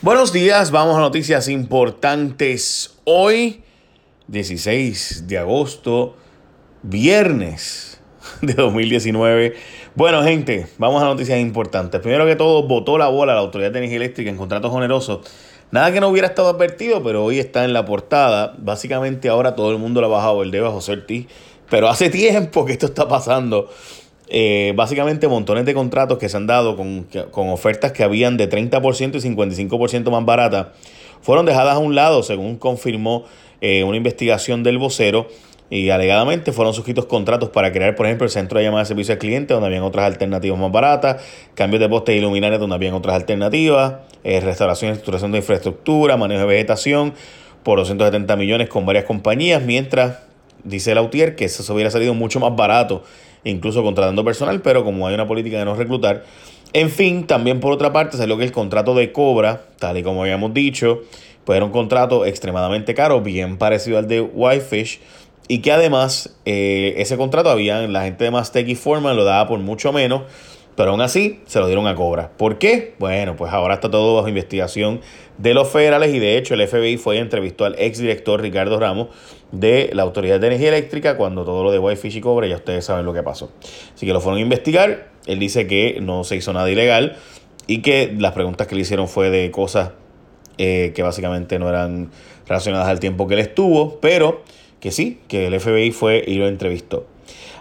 Buenos días, vamos a noticias importantes. Hoy, 16 de agosto, viernes de 2019. Bueno, gente, vamos a noticias importantes. Primero que todo, votó la bola la Autoridad de Energía Eléctrica en contratos onerosos. Nada que no hubiera estado advertido, pero hoy está en la portada. Básicamente ahora todo el mundo lo ha bajado el dedo a José Ortiz. Pero hace tiempo que esto está pasando. Eh, básicamente montones de contratos que se han dado con, con ofertas que habían de 30% y 55% más baratas fueron dejadas a un lado, según confirmó eh, una investigación del vocero. Y alegadamente fueron suscritos contratos para crear, por ejemplo, el centro de llamada de servicio al cliente, donde habían otras alternativas más baratas, cambios de postes y luminarias, donde habían otras alternativas, eh, restauración y estructuración de infraestructura, manejo de vegetación, por 270 millones con varias compañías, mientras dice Lautier que eso hubiera salido mucho más barato incluso contratando personal, pero como hay una política de no reclutar. En fin, también por otra parte salió que el contrato de Cobra, tal y como habíamos dicho, pues era un contrato extremadamente caro, bien parecido al de Whitefish, y que además eh, ese contrato había, la gente de Mastec y lo daba por mucho menos, pero aún así se lo dieron a cobra. ¿Por qué? Bueno, pues ahora está todo bajo investigación de los federales y de hecho el FBI fue y entrevistó al exdirector Ricardo Ramos de la Autoridad de Energía Eléctrica cuando todo lo de Whitefish y Cobra, ya ustedes saben lo que pasó. Así que lo fueron a investigar, él dice que no se hizo nada ilegal y que las preguntas que le hicieron fue de cosas eh, que básicamente no eran relacionadas al tiempo que él estuvo, pero que sí, que el FBI fue y lo entrevistó.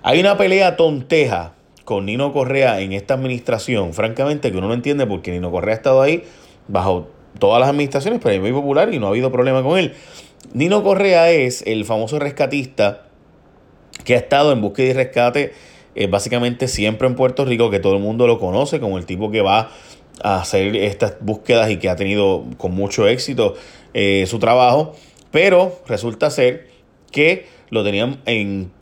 Hay una pelea tonteja con Nino Correa en esta administración, francamente, que uno no entiende porque Nino Correa ha estado ahí bajo todas las administraciones, pero es muy popular y no ha habido problema con él. Nino Correa es el famoso rescatista que ha estado en búsqueda y rescate eh, básicamente siempre en Puerto Rico, que todo el mundo lo conoce como el tipo que va a hacer estas búsquedas y que ha tenido con mucho éxito eh, su trabajo, pero resulta ser que lo tenían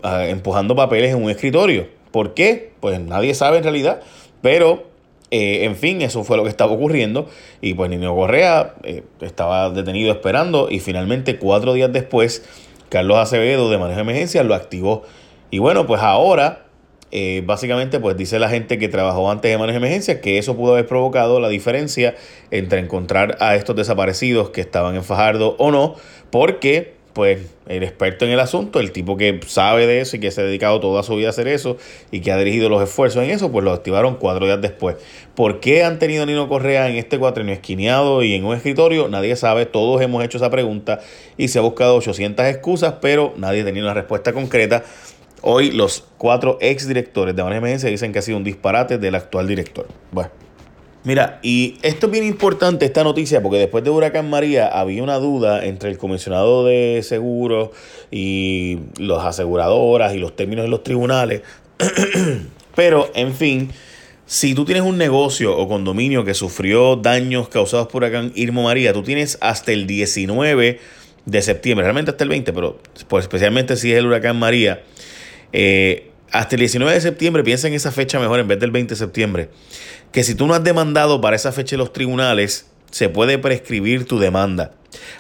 ah, empujando papeles en un escritorio. ¿Por qué? Pues nadie sabe en realidad, pero eh, en fin, eso fue lo que estaba ocurriendo y pues Nino Correa eh, estaba detenido esperando y finalmente cuatro días después Carlos Acevedo de manejo de emergencia lo activó. Y bueno, pues ahora eh, básicamente pues dice la gente que trabajó antes de manejo de emergencia que eso pudo haber provocado la diferencia entre encontrar a estos desaparecidos que estaban en Fajardo o no, porque pues el experto en el asunto, el tipo que sabe de eso y que se ha dedicado toda su vida a hacer eso y que ha dirigido los esfuerzos en eso, pues lo activaron cuatro días después. ¿Por qué han tenido a Nino Correa en este cuatrenio esquineado y en un escritorio? Nadie sabe, todos hemos hecho esa pregunta y se ha buscado 800 excusas, pero nadie ha tenido una respuesta concreta. Hoy los cuatro ex directores de una emergencia dicen que ha sido un disparate del actual director. Bueno. Mira, y esto es bien importante, esta noticia, porque después de Huracán María había una duda entre el comisionado de seguros y las aseguradoras y los términos de los tribunales. Pero, en fin, si tú tienes un negocio o condominio que sufrió daños causados por Huracán Irmo María, tú tienes hasta el 19 de septiembre, realmente hasta el 20, pero pues, especialmente si es el Huracán María, eh, hasta el 19 de septiembre, piensa en esa fecha mejor en vez del 20 de septiembre que si tú no has demandado para esa fecha en los tribunales, se puede prescribir tu demanda.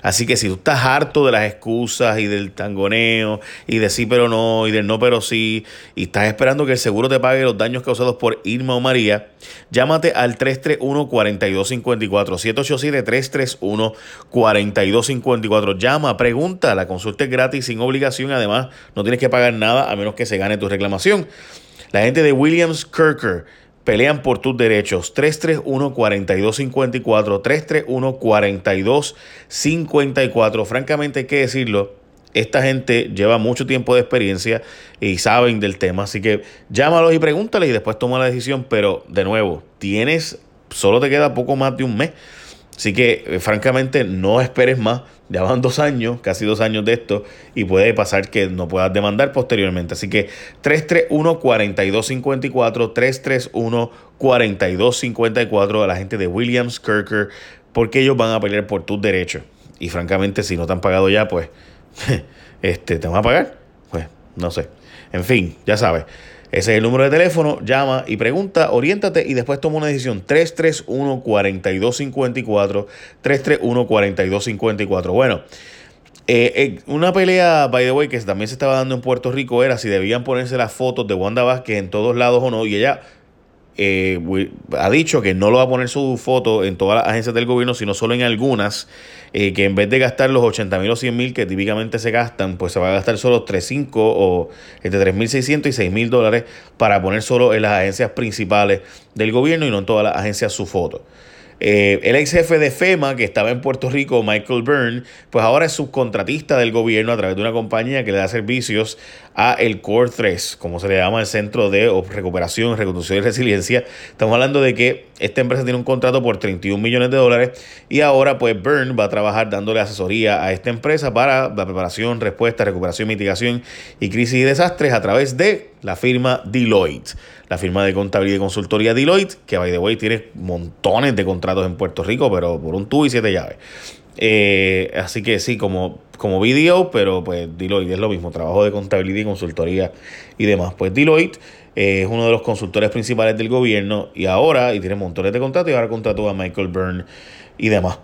Así que si tú estás harto de las excusas y del tangoneo y de sí pero no y del no pero sí y estás esperando que el seguro te pague los daños causados por Irma o María, llámate al 331-4254, 787-331-4254. Llama, pregunta, la consulta es gratis sin obligación, además no tienes que pagar nada a menos que se gane tu reclamación. La gente de Williams Kirker pelean por tus derechos. 331-4254, 331-4254. Francamente hay que decirlo, esta gente lleva mucho tiempo de experiencia y saben del tema, así que llámalos y pregúntale y después toma la decisión, pero de nuevo, tienes, solo te queda poco más de un mes. Así que, eh, francamente, no esperes más. Ya van dos años, casi dos años de esto, y puede pasar que no puedas demandar posteriormente. Así que 331-4254, 331-4254 a la gente de Williams Kirker, porque ellos van a pelear por tus derechos. Y francamente, si no te han pagado ya, pues, este, ¿te van a pagar? Pues, no sé. En fin, ya sabes. Ese es el número de teléfono, llama y pregunta, oriéntate y después toma una decisión. 331-4254, 331-4254. Bueno, eh, eh, una pelea, by the way, que también se estaba dando en Puerto Rico era si debían ponerse las fotos de Wanda Vázquez en todos lados o no. Y ella eh, ha dicho que no lo va a poner su foto en todas las agencias del gobierno, sino solo en algunas, eh, que en vez de gastar los 80 mil o 100 mil que típicamente se gastan, pues se va a gastar solo 3.5 o entre 3.600 y 6 mil dólares para poner solo en las agencias principales del gobierno y no en todas las agencias su foto. Eh, el ex jefe de FEMA, que estaba en Puerto Rico, Michael Byrne, pues ahora es subcontratista del gobierno a través de una compañía que le da servicios a el Core 3, como se le llama el Centro de Recuperación, Reconstrucción y Resiliencia. Estamos hablando de que esta empresa tiene un contrato por 31 millones de dólares y ahora pues Byrne va a trabajar dándole asesoría a esta empresa para la preparación, respuesta, recuperación, mitigación y crisis y desastres a través de la firma Deloitte, la firma de contabilidad y consultoría Deloitte, que by the way tiene montones de contratos en Puerto Rico, pero por un tubo y siete llaves. Eh, así que sí, como, como video, pero pues Deloitte es lo mismo, trabajo de contabilidad y consultoría y demás. Pues Deloitte eh, es uno de los consultores principales del gobierno y ahora, y tiene montones de contratos, y ahora contrató a Michael Byrne y demás.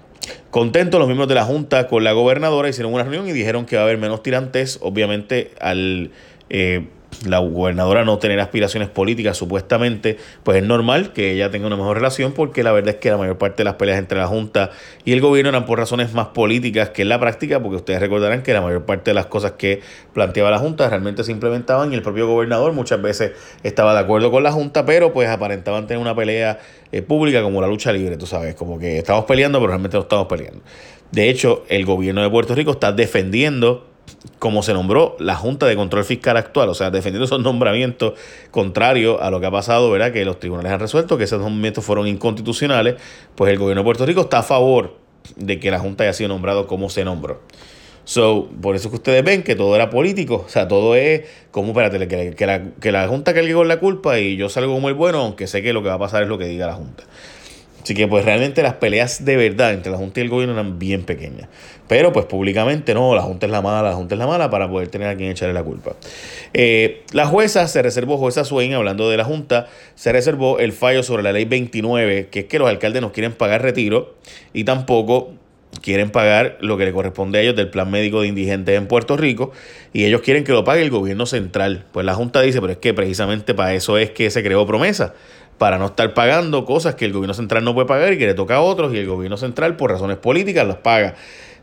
Contentos los miembros de la Junta con la gobernadora, hicieron una reunión y dijeron que va a haber menos tirantes, obviamente al... Eh, la gobernadora no tener aspiraciones políticas supuestamente, pues es normal que ella tenga una mejor relación porque la verdad es que la mayor parte de las peleas entre la Junta y el gobierno eran por razones más políticas que en la práctica, porque ustedes recordarán que la mayor parte de las cosas que planteaba la Junta realmente se implementaban y el propio gobernador muchas veces estaba de acuerdo con la Junta, pero pues aparentaban tener una pelea eh, pública como la lucha libre, tú sabes, como que estamos peleando pero realmente no estamos peleando. De hecho, el gobierno de Puerto Rico está defendiendo como se nombró la Junta de Control Fiscal actual, o sea, defendiendo esos nombramientos contrarios a lo que ha pasado, ¿verdad? Que los tribunales han resuelto que esos nombramientos fueron inconstitucionales, pues el gobierno de Puerto Rico está a favor de que la Junta haya sido nombrado como se nombró. So, por eso que ustedes ven que todo era político, o sea, todo es como, espérate, que, que, la, que la Junta cargue con la culpa y yo salgo como el bueno, aunque sé que lo que va a pasar es lo que diga la Junta. Así que pues realmente las peleas de verdad entre la Junta y el gobierno eran bien pequeñas. Pero pues públicamente no, la Junta es la mala, la Junta es la mala para poder tener a quien echarle la culpa. Eh, la jueza se reservó, jueza Swain, hablando de la Junta, se reservó el fallo sobre la ley 29, que es que los alcaldes no quieren pagar retiro y tampoco quieren pagar lo que le corresponde a ellos del plan médico de indigentes en Puerto Rico y ellos quieren que lo pague el gobierno central. Pues la Junta dice, pero es que precisamente para eso es que se creó promesa para no estar pagando cosas que el gobierno central no puede pagar y que le toca a otros y el gobierno central por razones políticas las paga.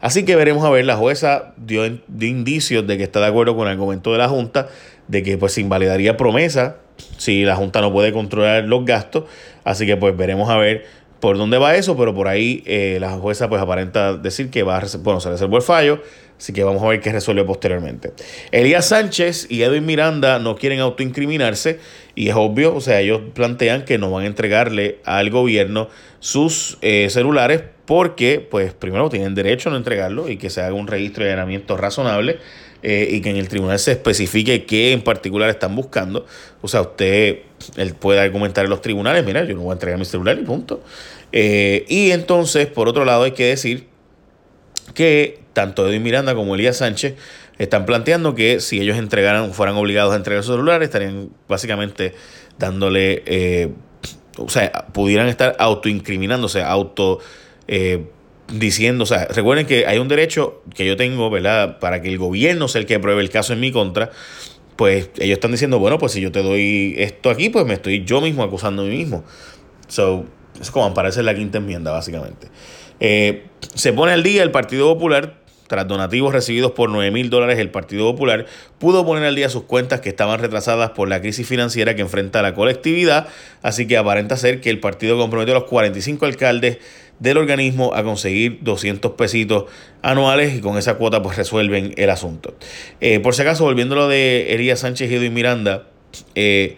Así que veremos a ver, la jueza dio, indicios de que está de acuerdo con el argumento de la Junta, de que pues se invalidaría promesa si la Junta no puede controlar los gastos. Así que pues veremos a ver por dónde va eso, pero por ahí eh, la jueza pues aparenta decir que va a, bueno, se reservó el fallo, así que vamos a ver qué resuelve posteriormente. Elías Sánchez y Edwin Miranda no quieren autoincriminarse y es obvio, o sea, ellos plantean que no van a entregarle al gobierno sus eh, celulares porque, pues, primero tienen derecho a no entregarlo y que se haga un registro de allanamiento razonable eh, y que en el tribunal se especifique qué en particular están buscando. O sea, usted él puede argumentar en los tribunales, mira, yo no voy a entregar mi celular y punto. Eh, y entonces, por otro lado, hay que decir que tanto Edwin Miranda como Elías Sánchez están planteando que si ellos entregaran, fueran obligados a entregar sus celulares, estarían básicamente dándole, eh, o sea, pudieran estar autoincriminándose, auto diciendo, o sea, recuerden que hay un derecho que yo tengo, ¿verdad? Para que el gobierno sea el que pruebe el caso en mi contra, pues ellos están diciendo, bueno, pues si yo te doy esto aquí, pues me estoy yo mismo acusando a mí mismo. So, es como aparece la quinta enmienda, básicamente. Eh, se pone al día el Partido Popular tras donativos recibidos por 9 mil dólares, el Partido Popular pudo poner al día sus cuentas que estaban retrasadas por la crisis financiera que enfrenta la colectividad, así que aparenta ser que el partido comprometió a los 45 alcaldes del organismo a conseguir 200 pesitos anuales y con esa cuota pues resuelven el asunto. Eh, por si acaso, volviendo a lo de Elías Sánchez y Miranda, eh,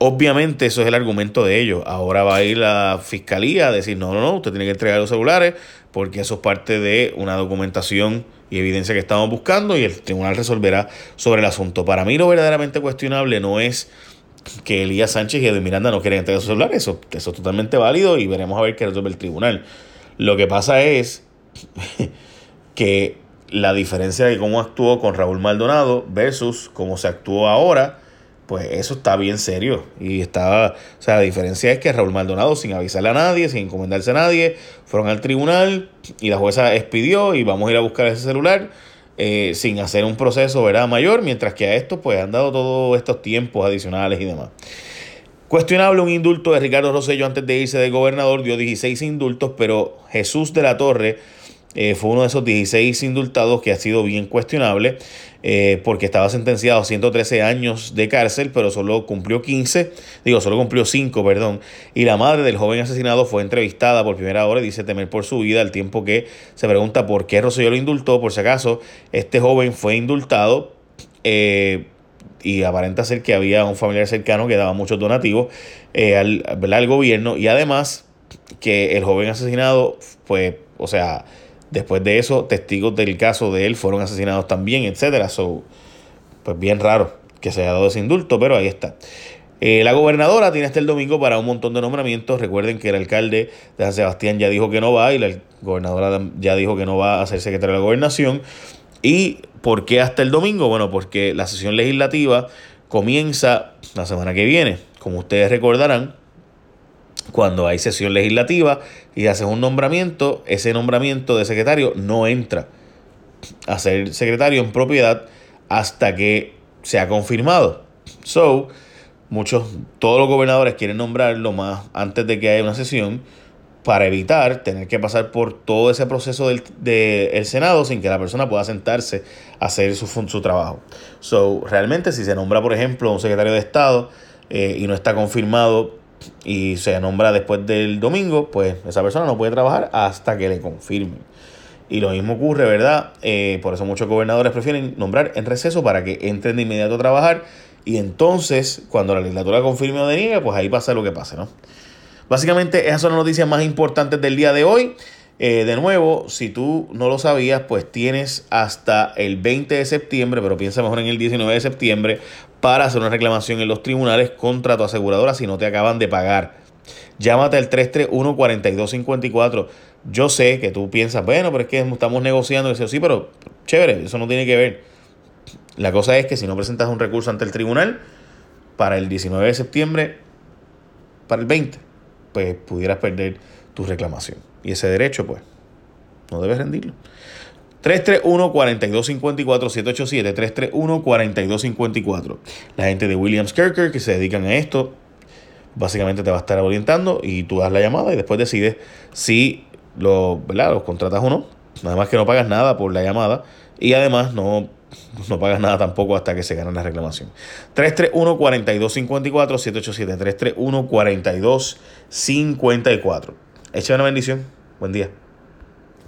Obviamente eso es el argumento de ellos. Ahora va a ir la fiscalía a decir, no, no, no, usted tiene que entregar los celulares porque eso es parte de una documentación y evidencia que estamos buscando y el tribunal resolverá sobre el asunto. Para mí lo verdaderamente cuestionable no es que Elías Sánchez y Edwin Miranda no quieren entregar sus celulares. Eso, eso es totalmente válido y veremos a ver qué resuelve el tribunal. Lo que pasa es que la diferencia de cómo actuó con Raúl Maldonado versus cómo se actuó ahora pues eso está bien serio. Y está, o sea, la diferencia es que Raúl Maldonado, sin avisarle a nadie, sin encomendarse a nadie, fueron al tribunal y la jueza expidió y vamos a ir a buscar ese celular eh, sin hacer un proceso ¿verdad? mayor, mientras que a esto pues han dado todos estos tiempos adicionales y demás. Cuestionable un indulto de Ricardo Rosello antes de irse de gobernador, dio 16 indultos, pero Jesús de la Torre eh, fue uno de esos 16 indultados que ha sido bien cuestionable eh, porque estaba sentenciado a 113 años de cárcel, pero solo cumplió 15, digo, solo cumplió 5, perdón. Y la madre del joven asesinado fue entrevistada por primera hora y dice temer por su vida al tiempo que se pregunta por qué Rosselló lo indultó, por si acaso este joven fue indultado. Eh, y aparenta ser que había un familiar cercano que daba muchos donativos al, al gobierno y además que el joven asesinado, pues, o sea, Después de eso, testigos del caso de él fueron asesinados también, etcétera. So, pues bien raro que se haya dado ese indulto, pero ahí está. Eh, la gobernadora tiene hasta el domingo para un montón de nombramientos. Recuerden que el alcalde de San Sebastián ya dijo que no va y la gobernadora ya dijo que no va a ser secretaria de la gobernación. ¿Y por qué hasta el domingo? Bueno, porque la sesión legislativa comienza la semana que viene. Como ustedes recordarán, cuando hay sesión legislativa y haces un nombramiento, ese nombramiento de secretario no entra a ser secretario en propiedad hasta que sea confirmado. So, muchos, todos los gobernadores quieren nombrarlo más antes de que haya una sesión para evitar tener que pasar por todo ese proceso del, Senado sin que la persona pueda sentarse a hacer su, su trabajo. So, realmente si se nombra, por ejemplo, un secretario de Estado eh, y no está confirmado y se nombra después del domingo, pues esa persona no puede trabajar hasta que le confirmen. Y lo mismo ocurre, ¿verdad? Eh, por eso muchos gobernadores prefieren nombrar en receso para que entren de inmediato a trabajar y entonces cuando la legislatura confirme o deniegue, pues ahí pasa lo que pase, ¿no? Básicamente esas son las noticias más importantes del día de hoy. Eh, de nuevo, si tú no lo sabías, pues tienes hasta el 20 de septiembre, pero piensa mejor en el 19 de septiembre, para hacer una reclamación en los tribunales contra tu aseguradora si no te acaban de pagar. Llámate al 331-4254. Yo sé que tú piensas, bueno, pero es que estamos negociando. eso sí, pero chévere, eso no tiene que ver. La cosa es que si no presentas un recurso ante el tribunal para el 19 de septiembre, para el 20, pues pudieras perder tu reclamación. Y ese derecho, pues, no debes rendirlo. 331-4254, 787-331-4254. La gente de Williams Kirker que se dedican a esto, básicamente te va a estar orientando y tú das la llamada y después decides si lo, los contratas o no. Nada más que no pagas nada por la llamada y además no, no pagas nada tampoco hasta que se gane la reclamación. 331-4254, 787-331-4254. Echa una bendición. Buen día.